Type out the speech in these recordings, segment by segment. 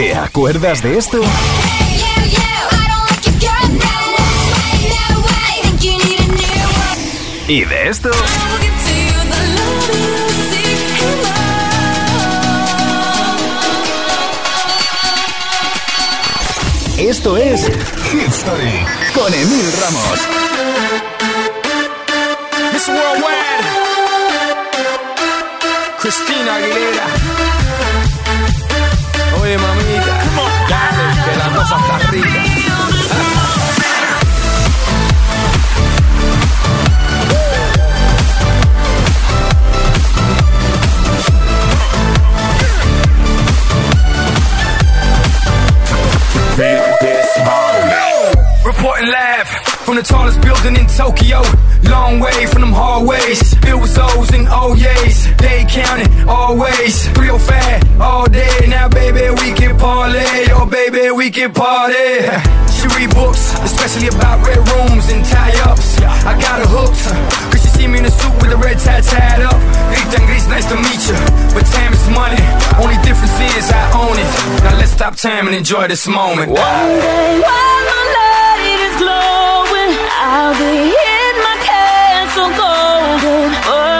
¿Te acuerdas de esto? ¿Y de esto? Esto es History con Emil Ramos. Miss Worldwide, Cristina Aguilera. Oye, mamita, dale, que la cosa está rica. Reporting live from the tallest building in Tokyo. Long way from them hallways. Filled with O's and O's. They counting always. Real fat all day. Now, baby, we can parlay. Oh, baby, we can party. She read books, especially about red rooms and tie ups. I got her hooked. Cause she see me in a suit with a red tie tied up. Gris, nice to meet you. But time is money. Only difference is I own it. Now let's stop time and enjoy this moment. One day is glowing, I'll be in my castle golden. But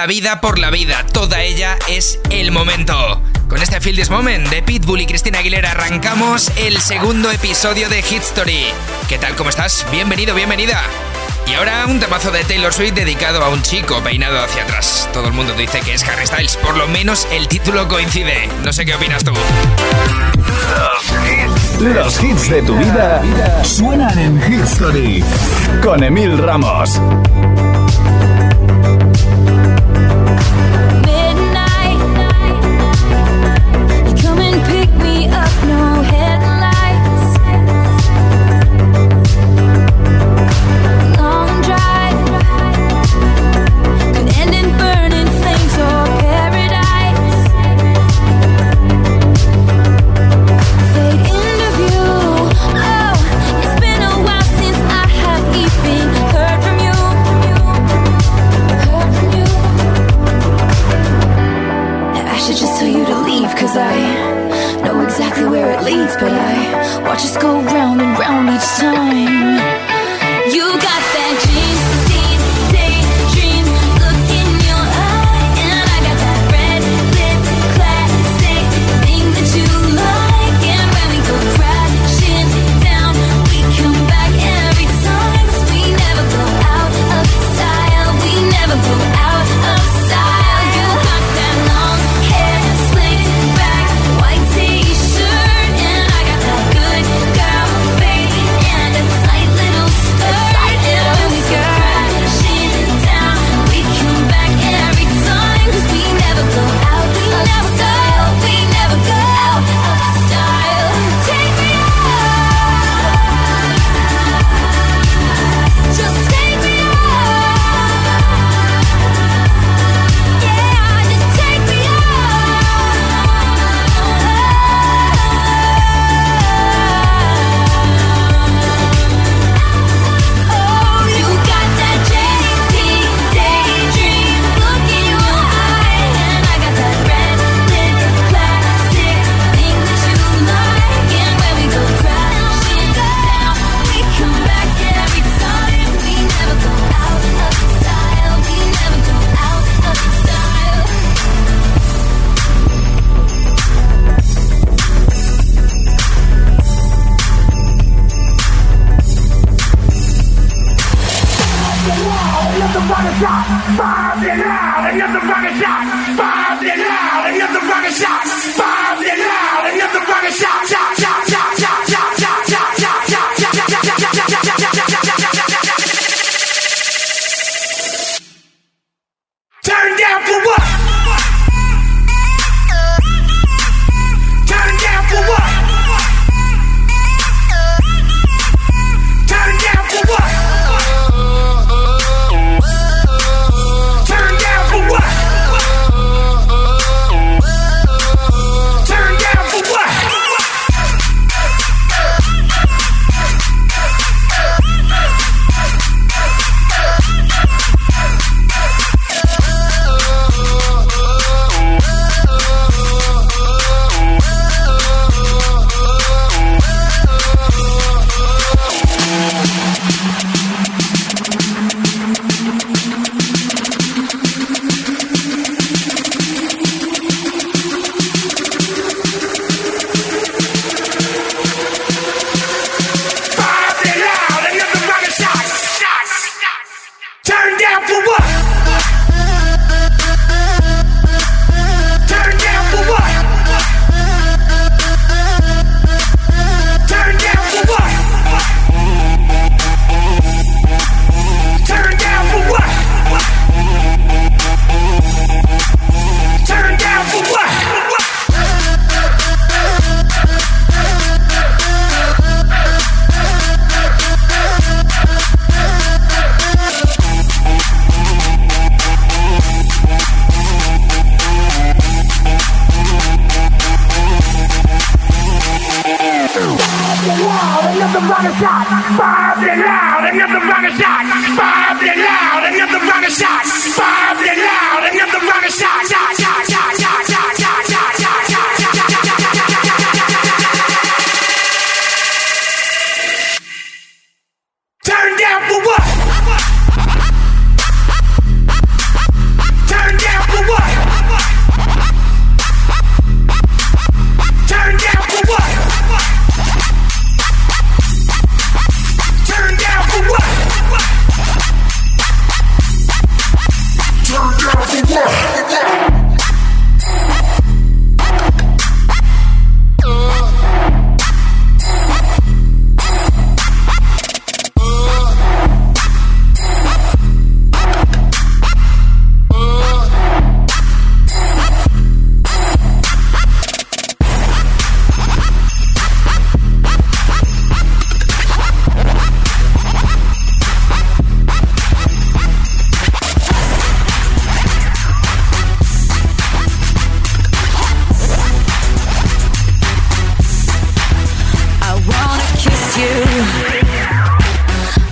la vida por la vida, toda ella es el momento. Con este Feel This Moment de Pitbull y Cristina Aguilera arrancamos el segundo episodio de Hit Story. ¿Qué tal? ¿Cómo estás? Bienvenido, bienvenida. Y ahora un temazo de Taylor Swift dedicado a un chico peinado hacia atrás. Todo el mundo dice que es Harry Styles, por lo menos el título coincide. No sé qué opinas tú. Los hits de tu vida suenan en History con Emil Ramos.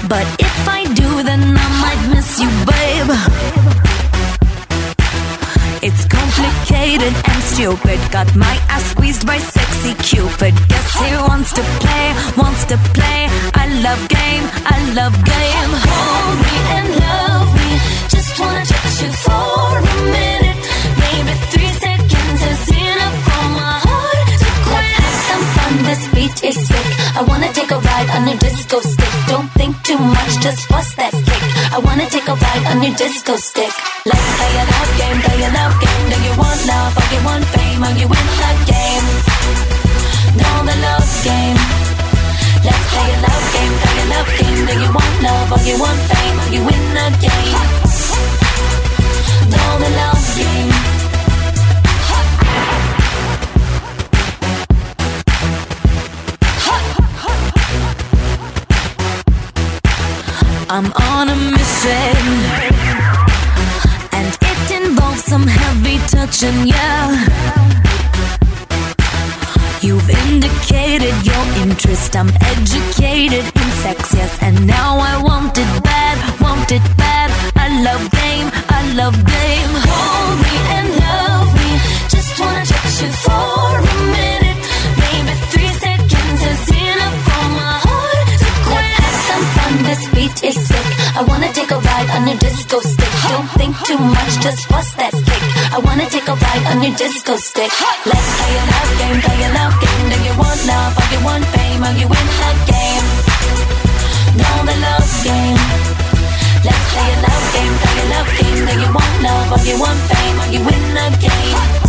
But if I do, then I might miss you, babe. It's complicated and stupid. Got my ass squeezed by sexy Cupid. Guess he wants to play, wants to play. I love game, I love game. Hold me and love me. Just wanna touch you for I wanna take a ride on your disco stick. Don't think too much, just bust that kick. I wanna take a ride on your disco stick. Let's play a love game, play a love game. Do you want love or you want fame? Or you win the game? Know the love game. Let's play a love game, play a love game. Do you want love or you want fame? Or you win the game? I'm on a mission, and it involves some heavy touching, yeah. You've indicated your interest. I'm educated in sex, yes, and now I want it bad, want it bad. I love game, I love game. I wanna take a ride on your disco stick. Don't think too much, just bust that kick. I wanna take a ride on your disco stick. Let's play a love game, play a love game. Do you want love or you want fame or you win the game? Know the love game. Let's play a love game, play a love game. Do you want fame, or you win the game.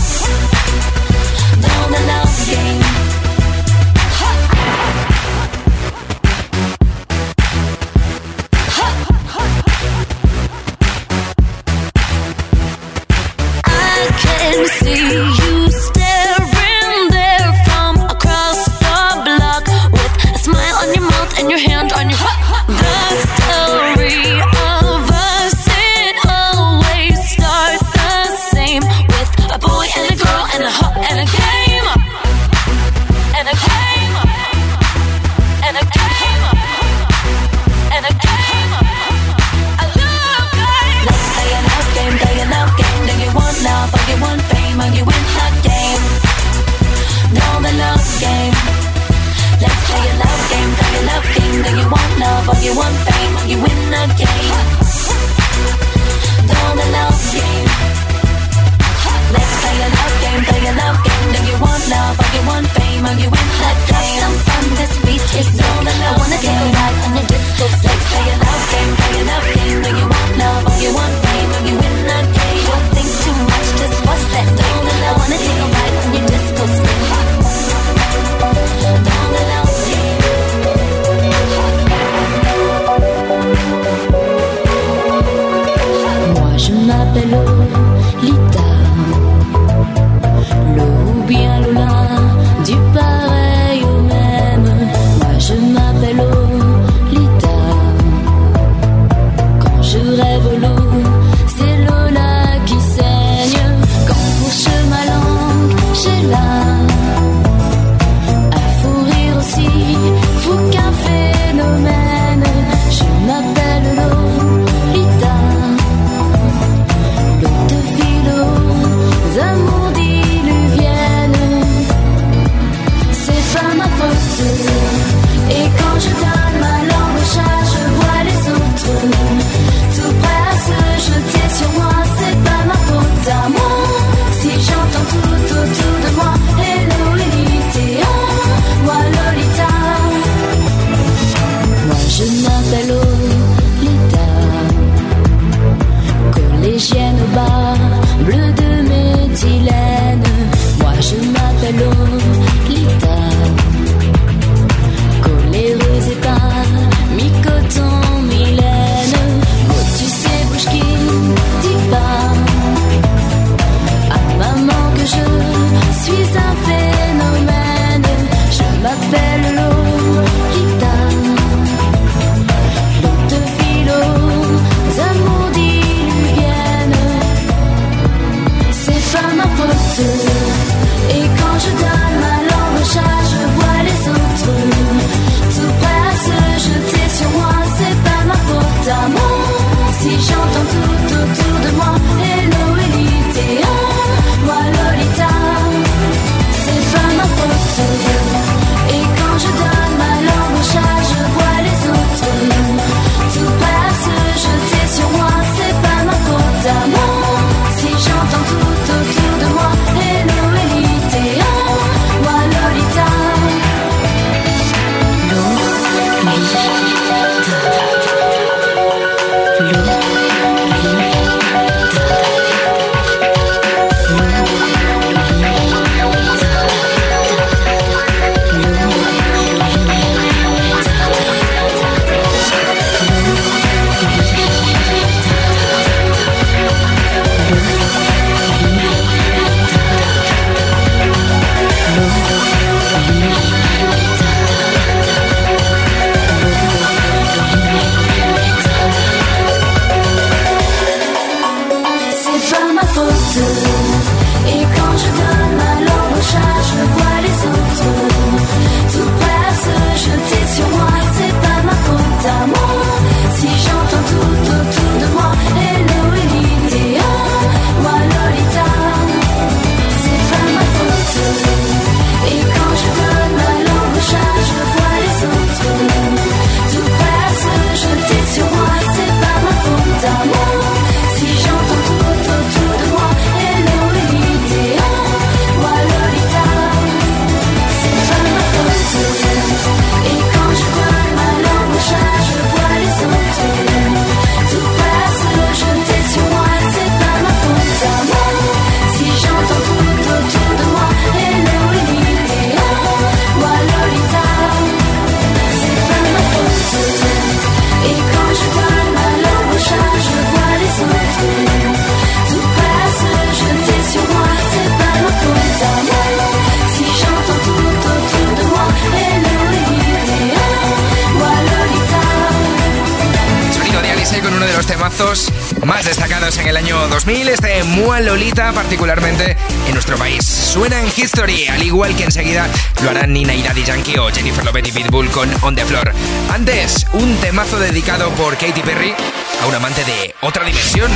Enseguida lo harán Nina y Daddy Yankee o Jennifer Lopez y Pitbull con On the Floor. Antes, un temazo dedicado por Katy Perry a un amante de otra dimensión.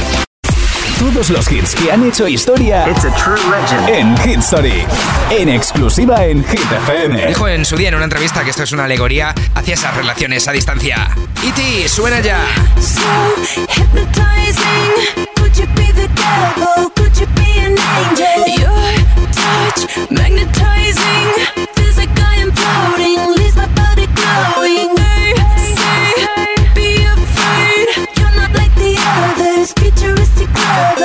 Todos los hits que han hecho historia en Hit Story. En exclusiva en Hit FM. Dijo en su día en una entrevista que esto es una alegoría hacia esas relaciones a distancia. E.T. suena ya. touch, magnetizing. Feels like I am floating, leaves my body glowing. Hey, hey, be afraid, you're not like the others, futuristic lovers.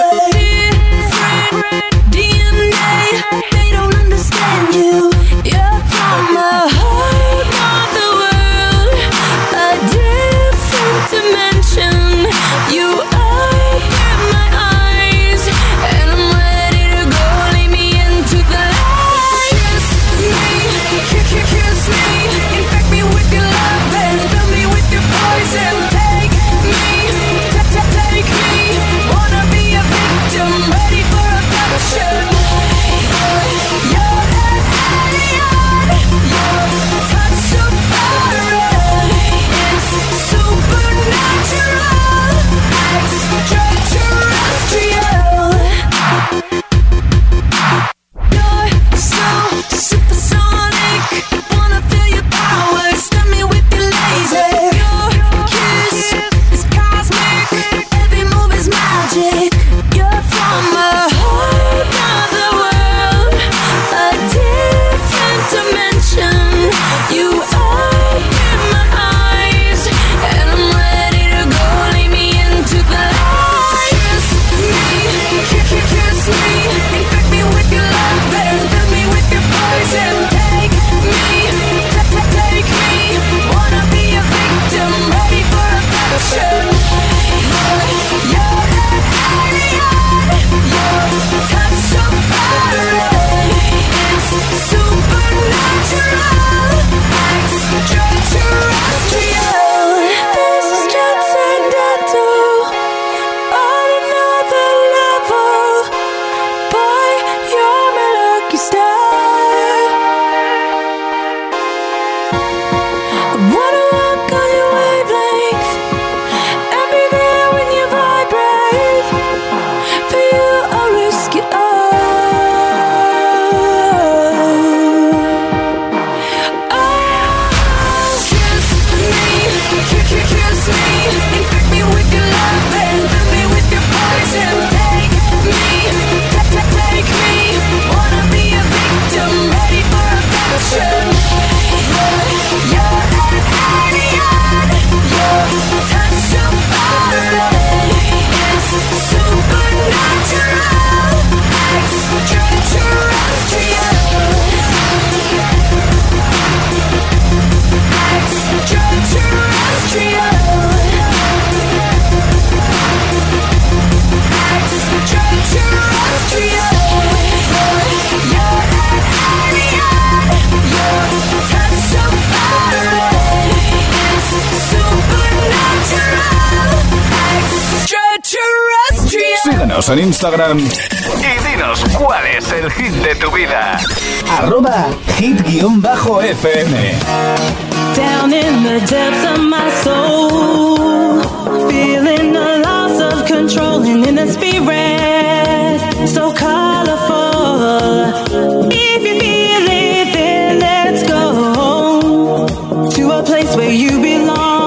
En Instagram y dinos cuál es el hit de tu vida. Arroba hit-fm. Down in the depths of my soul, feeling the loss of control and in the spirit, so colorful. If you feel it, then let's go to a place where you belong.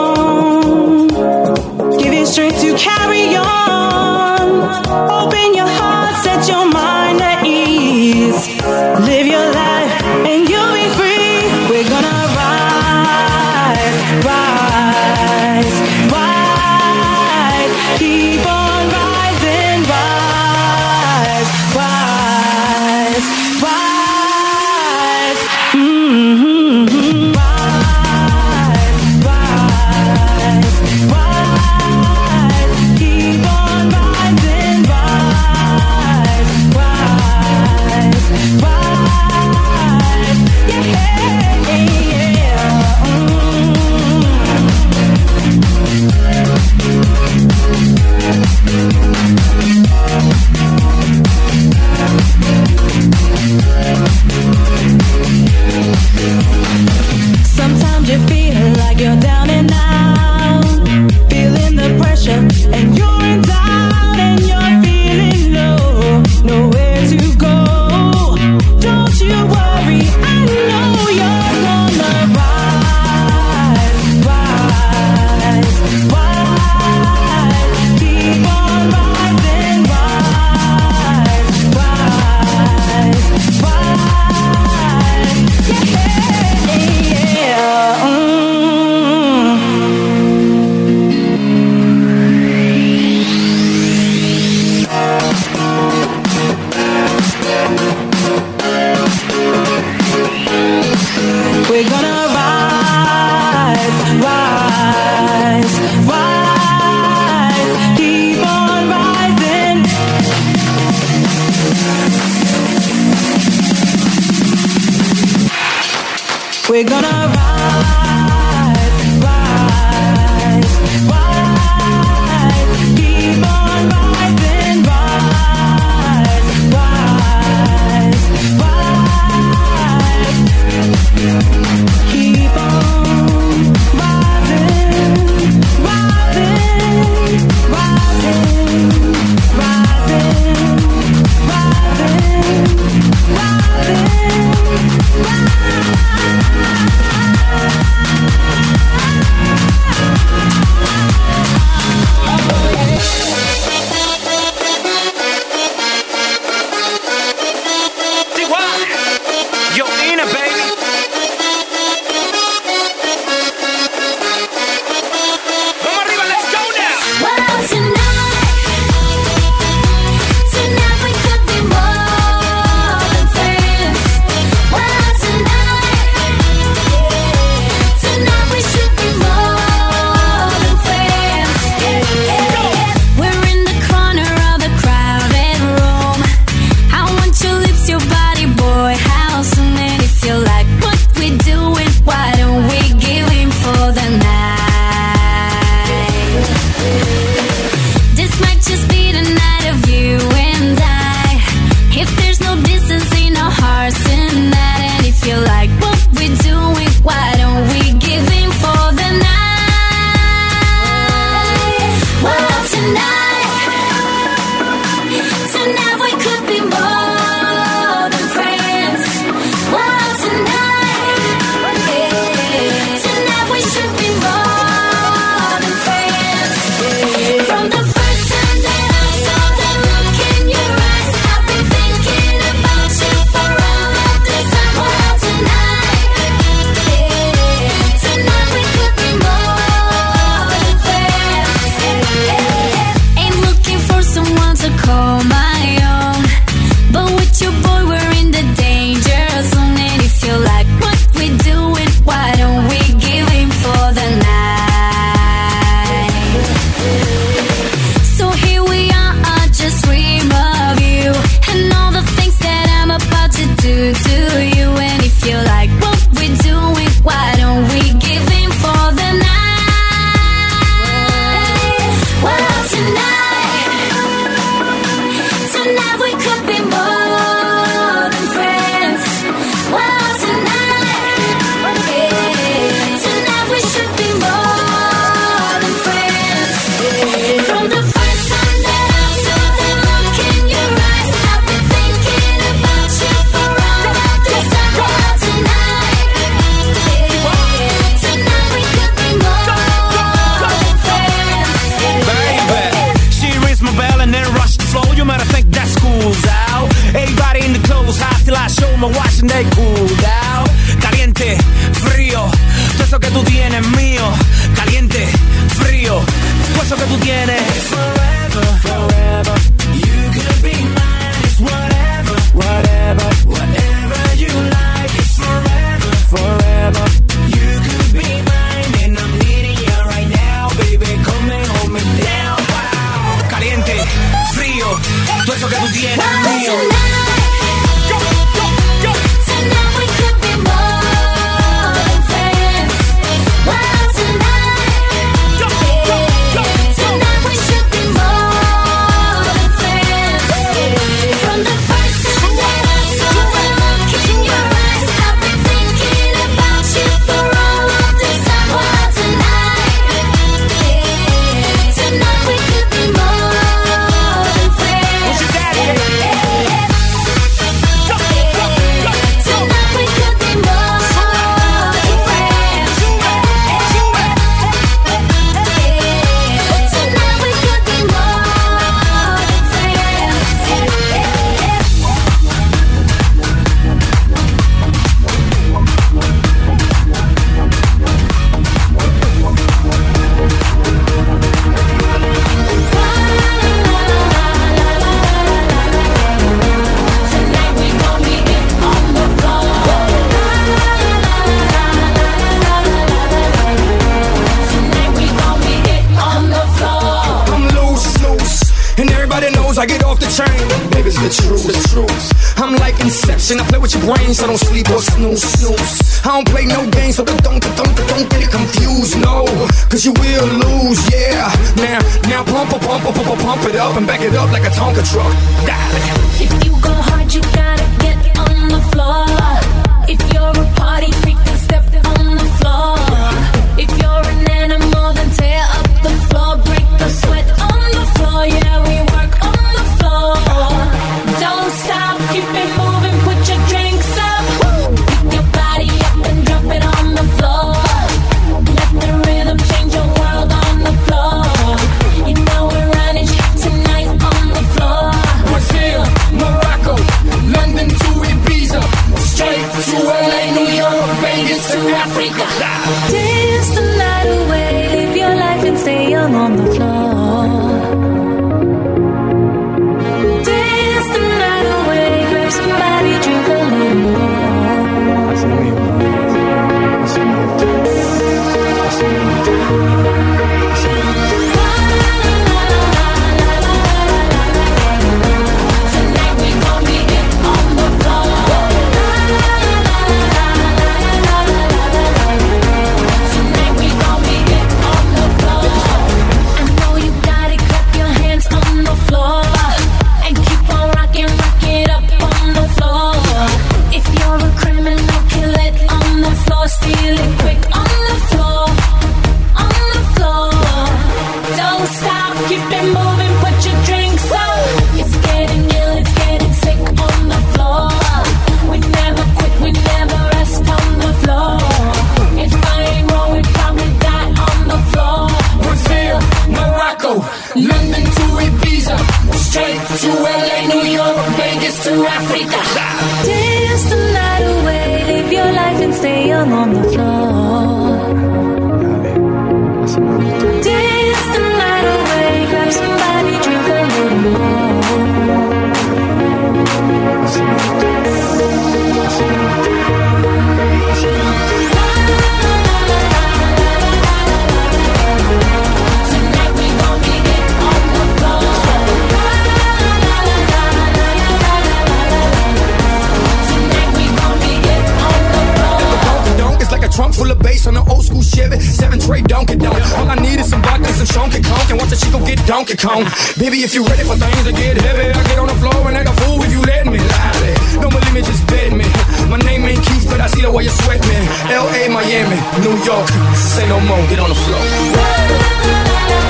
your cone. Baby, if you ready for things to get heavy, I get on the floor and act a fool if you let me. Lie. Don't me, just bet me. My name ain't Keith, but I see the way you sweat me. L.A., Miami, New York, say no more, get on the floor.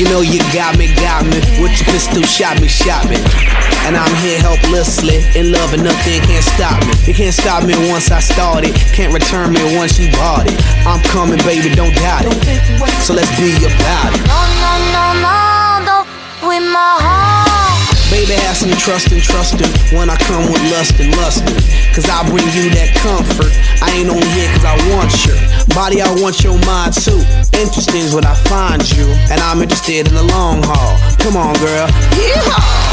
You know you got me, got me. With your pistol, shot me, shot me. And I'm here helplessly, in love and nothing can't stop me. It can't stop me once I started. Can't return me once you bought it. I'm coming, baby, don't doubt it. So let's be about it. Better have some trust and trust him when I come with lust and lust Cause I bring you that comfort. I ain't on here cause I want your body, I want your mind too. Interesting is when I find you, and I'm interested in the long haul. Come on, girl. Yeehaw!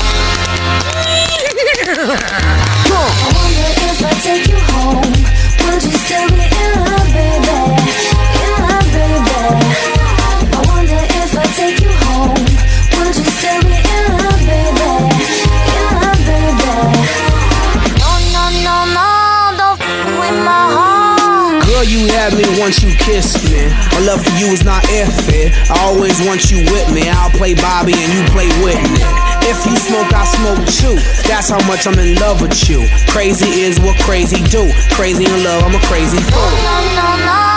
Cause once you with me, I'll play Bobby and you play Whitney. If you smoke, I smoke too. That's how much I'm in love with you. Crazy is what crazy do. Crazy in love, I'm a crazy fool. No, no, no,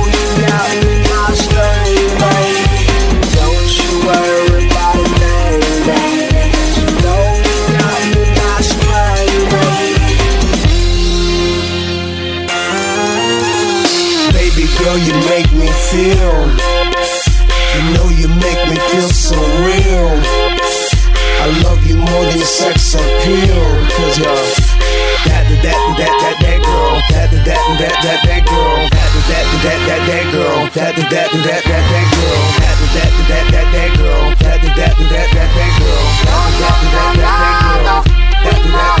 Girl, you make me feel. You know you make me feel so real. I love you more than sex appeal. Cause you're that, that, that, that, that, that girl. That, that, that, that, that, that girl. That, that, that, that, that, that girl. That, that, that, that, that, that girl. That, that, that, that, that, that girl. That, that, that, that, that, that girl. That, that, that, that, that, girl. That, that, that, that girl.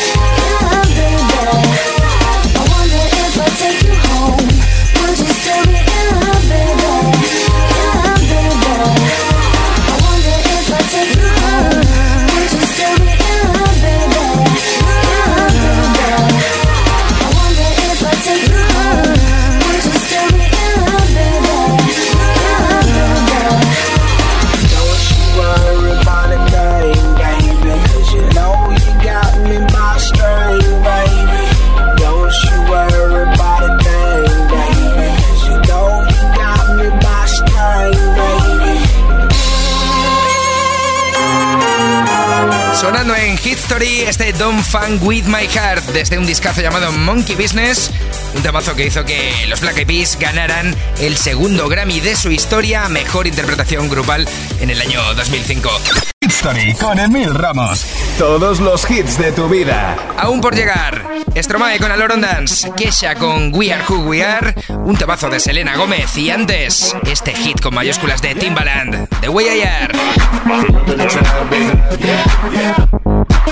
Funk With My Heart desde un discazo llamado Monkey Business, un temazo que hizo que los Black Eyed Peas ganaran el segundo Grammy de su historia a Mejor Interpretación Grupal en el año 2005. Hit Story con Emil Ramos. Todos los hits de tu vida. Aún por llegar, Stromae con Aloron Dance, Kesha con We Are Who We Are, un temazo de Selena Gómez y antes, este hit con mayúsculas de Timbaland, The Way I Are.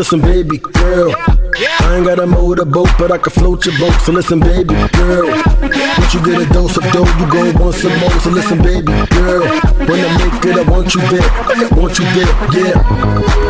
Listen, baby girl. I ain't got a motorboat, but I can float your boat. So listen, baby girl. Once you get a dose of dough, you go want some more. So listen, baby girl. When I make it, I want you there. I want you there, yeah.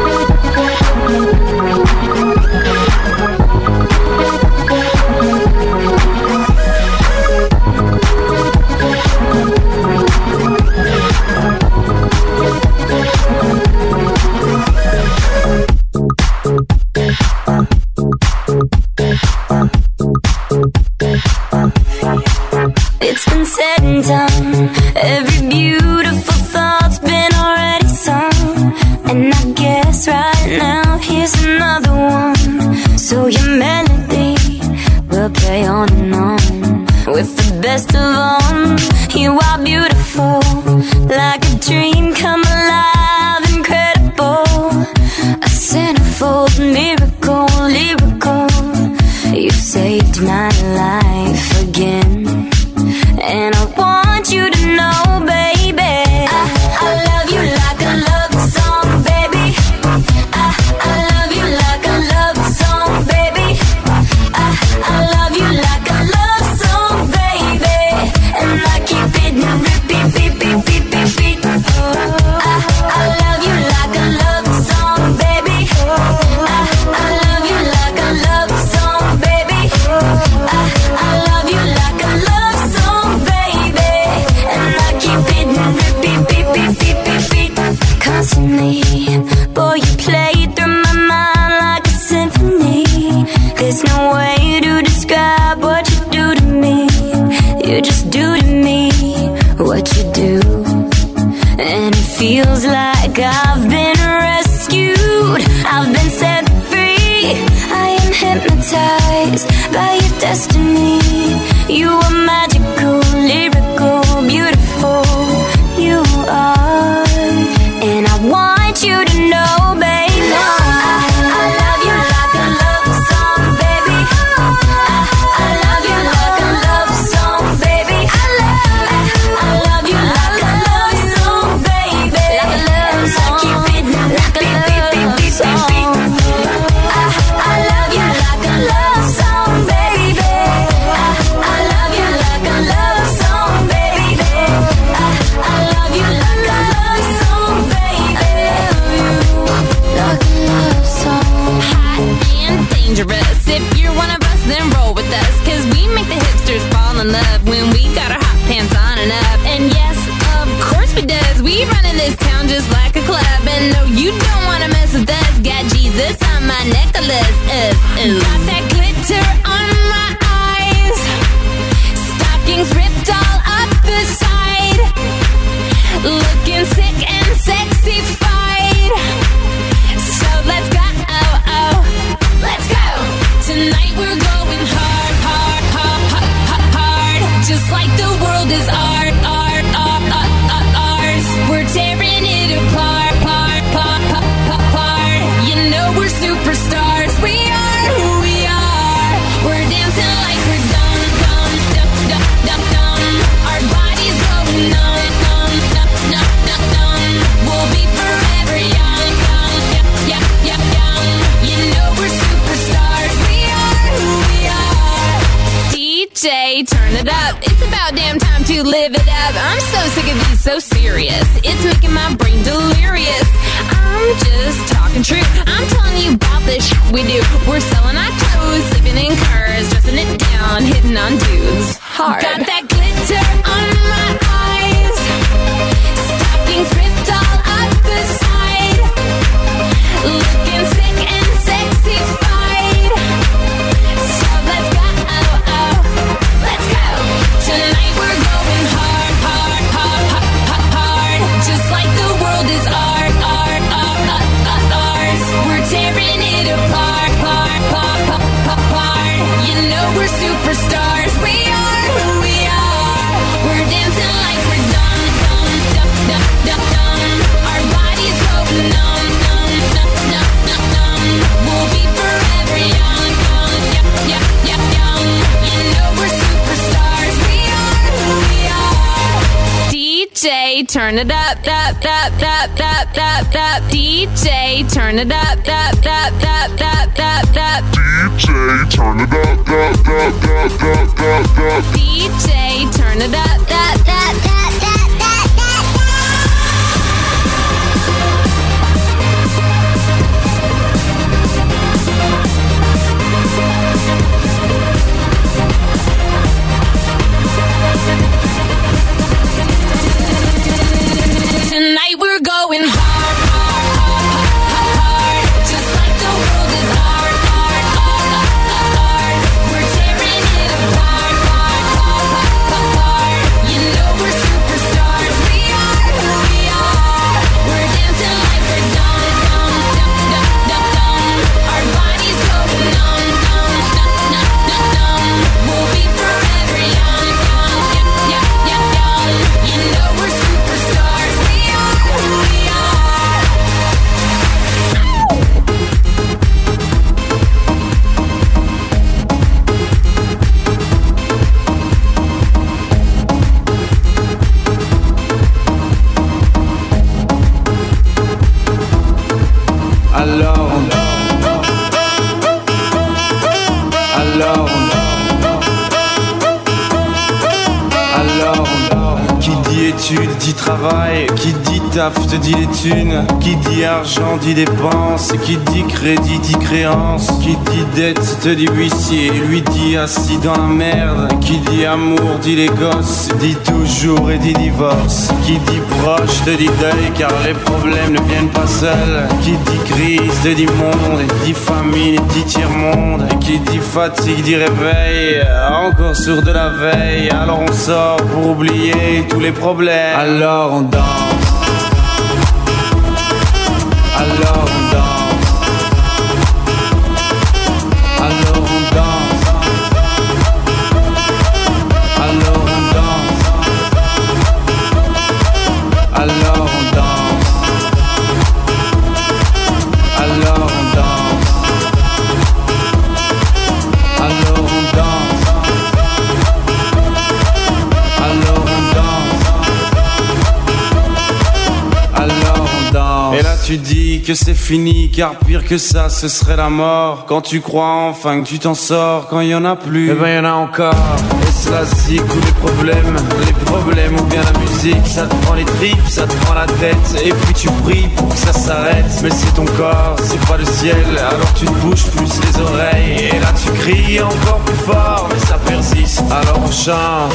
turn it up, up, up, up, up, up, up. DJ, turn it up, up, up, up, up, up, up. DJ, turn it up, up, up, up, up, up, up. DJ, turn it up, up, up, up. going high. Qui dit taf te dit les thunes, qui dit argent dit dépense, qui dit crédit dit créance, qui dit dette te dit huissier, lui dit assis dans la merde, qui dit amour dit les gosses, dit toujours et dit divorce, qui dit proche te dit deuil car les problèmes ne viennent pas seuls, qui dit crise te dit monde, dit famine dit tiers-monde, qui dit fatigue dit réveil, encore sur de la veille, alors on sort pour oublier tous les problèmes. Alors on danse. Alors que c'est fini, car pire que ça, ce serait la mort. Quand tu crois enfin que tu t'en sors, quand y en a plus, eh ben y en a encore. Et cela zik ou les problèmes, les problèmes ou bien la musique, ça te prend les tripes, ça te prend la tête. Et puis tu pries pour que ça s'arrête. Mais c'est ton corps, c'est pas le ciel, alors tu te bouges plus les oreilles. Et là tu cries encore plus fort, mais ça persiste. Alors on chante.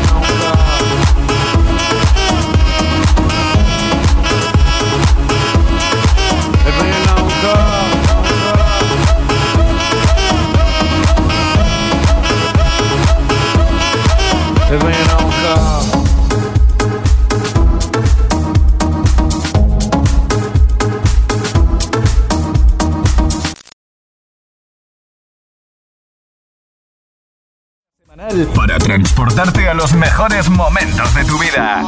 los mejores momentos de tu vida.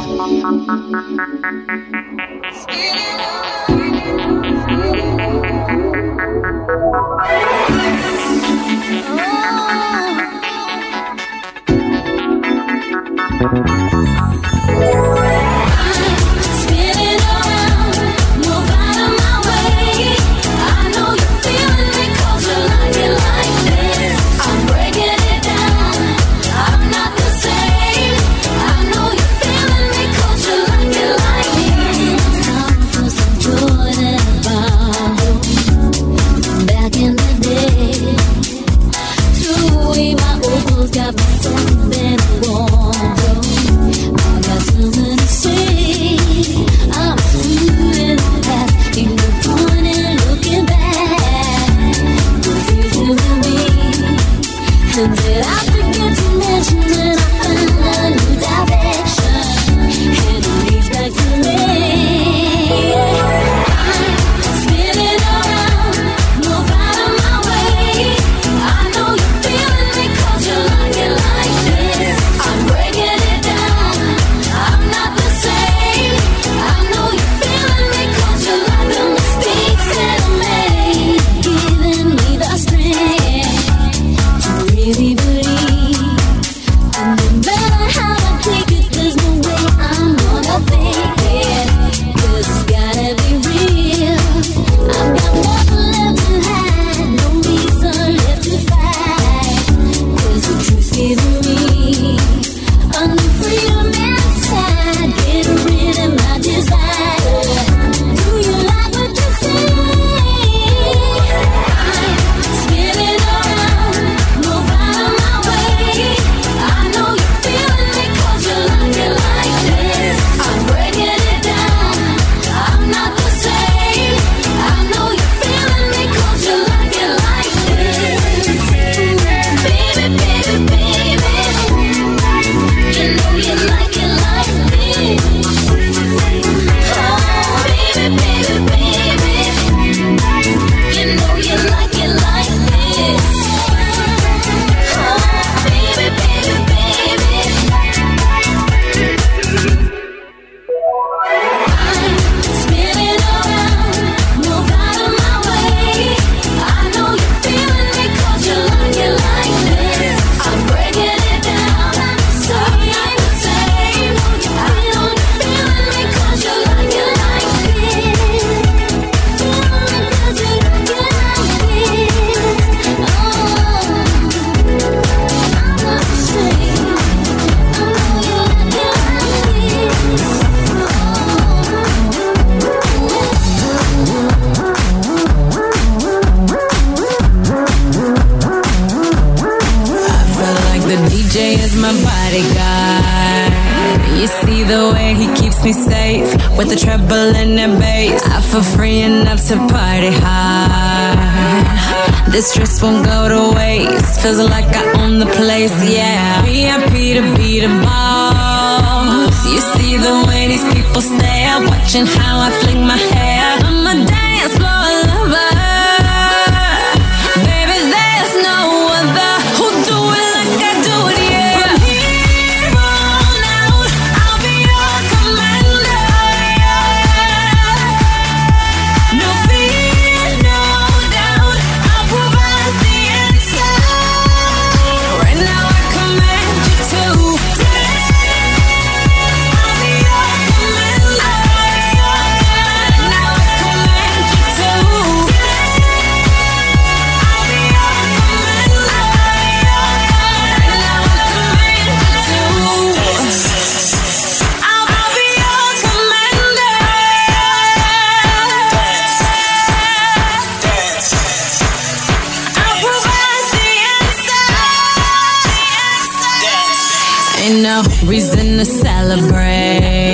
reason to celebrate.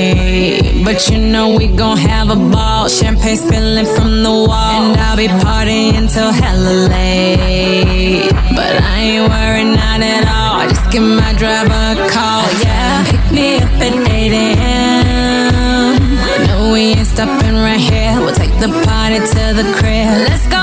But you know we gon' have a ball. Champagne spilling from the wall. And I'll be partying till hella late. But I ain't worried, not at all. I just give my driver a call. Yeah, pick me up at 8 a.m. No, we ain't stopping right here. We'll take the party to the crib. Let's go.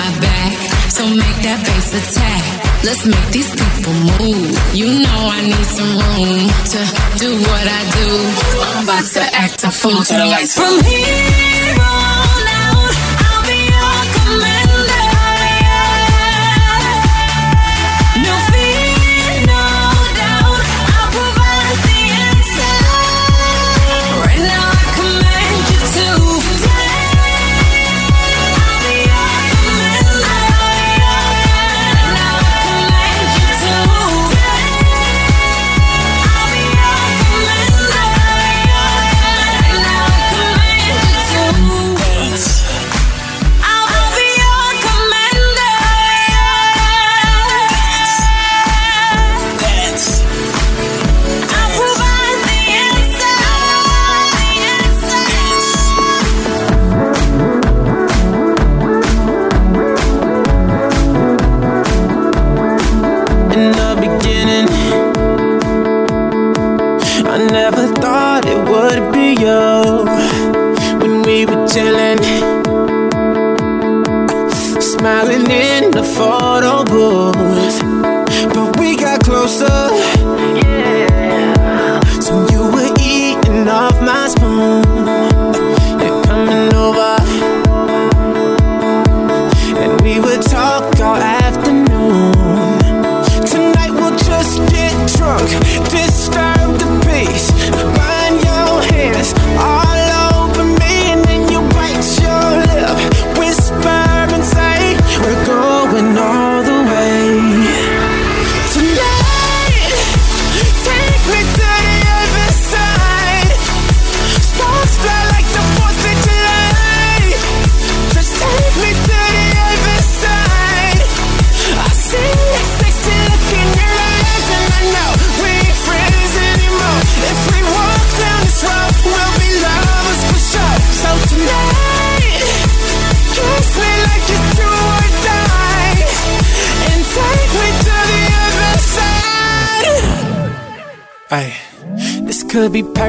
my back. So make that bass attack. Let's make these people move. You know I need some room to do what I do. I'm about to act a fool to the lights. From here on.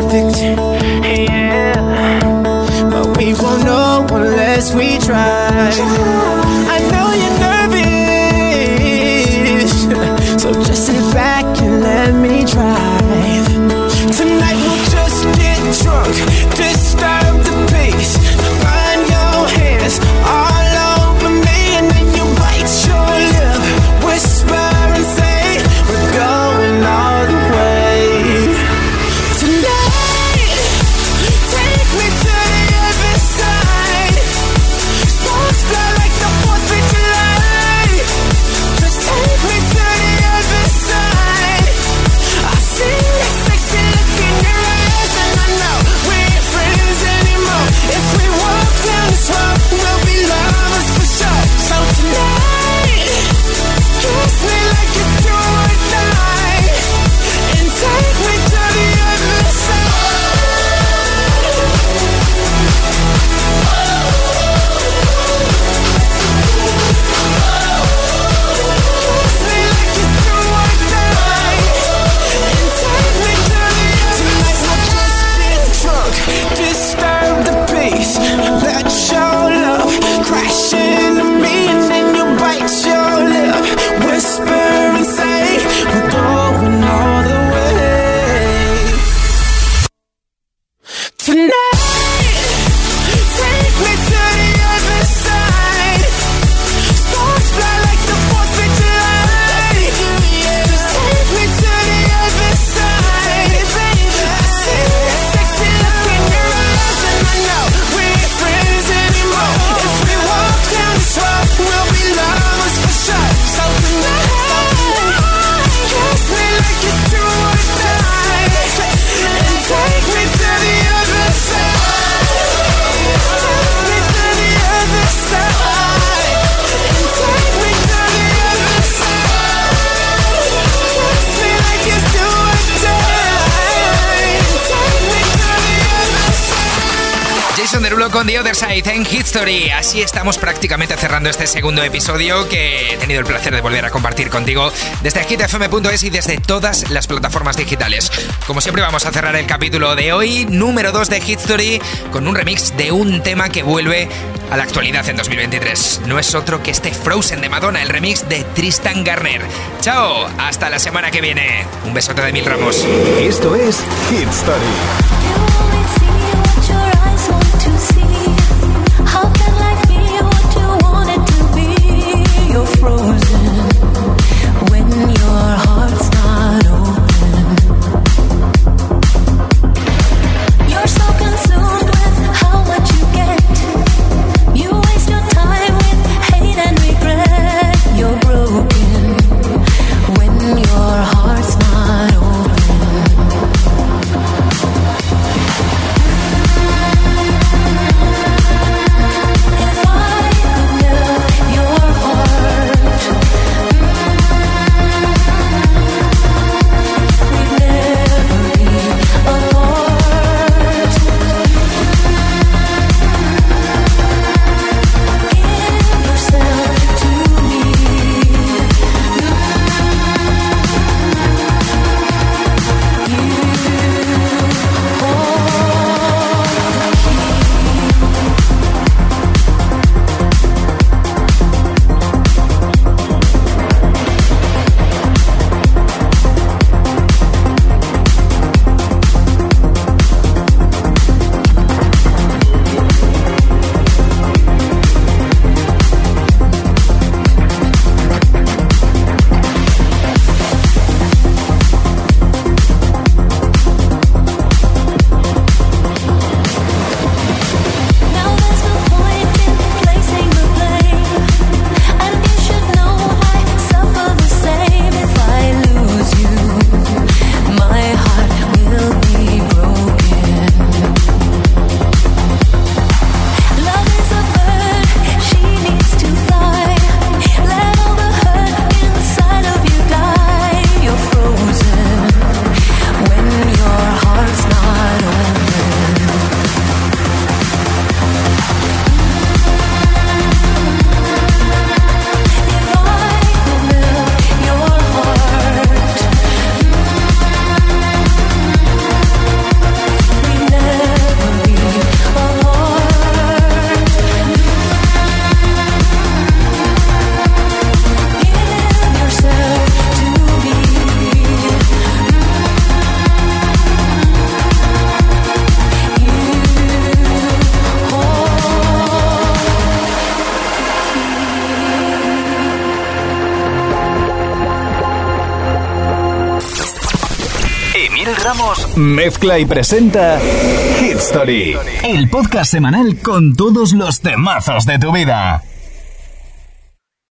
perfect, yeah. But we won't know unless we try. I know you're nervous, so just sit back and let me try. Con The Other Side en History. Así estamos prácticamente cerrando este segundo episodio que he tenido el placer de volver a compartir contigo desde hitfm.es y desde todas las plataformas digitales. Como siempre vamos a cerrar el capítulo de hoy, número 2 de History, con un remix de un tema que vuelve a la actualidad en 2023. No es otro que este Frozen de Madonna, el remix de Tristan Garner. Chao, hasta la semana que viene. Un besote de mil ramos. Esto es Hit Story. Mezcla y presenta Hit Story, el podcast semanal con todos los temazos de tu vida.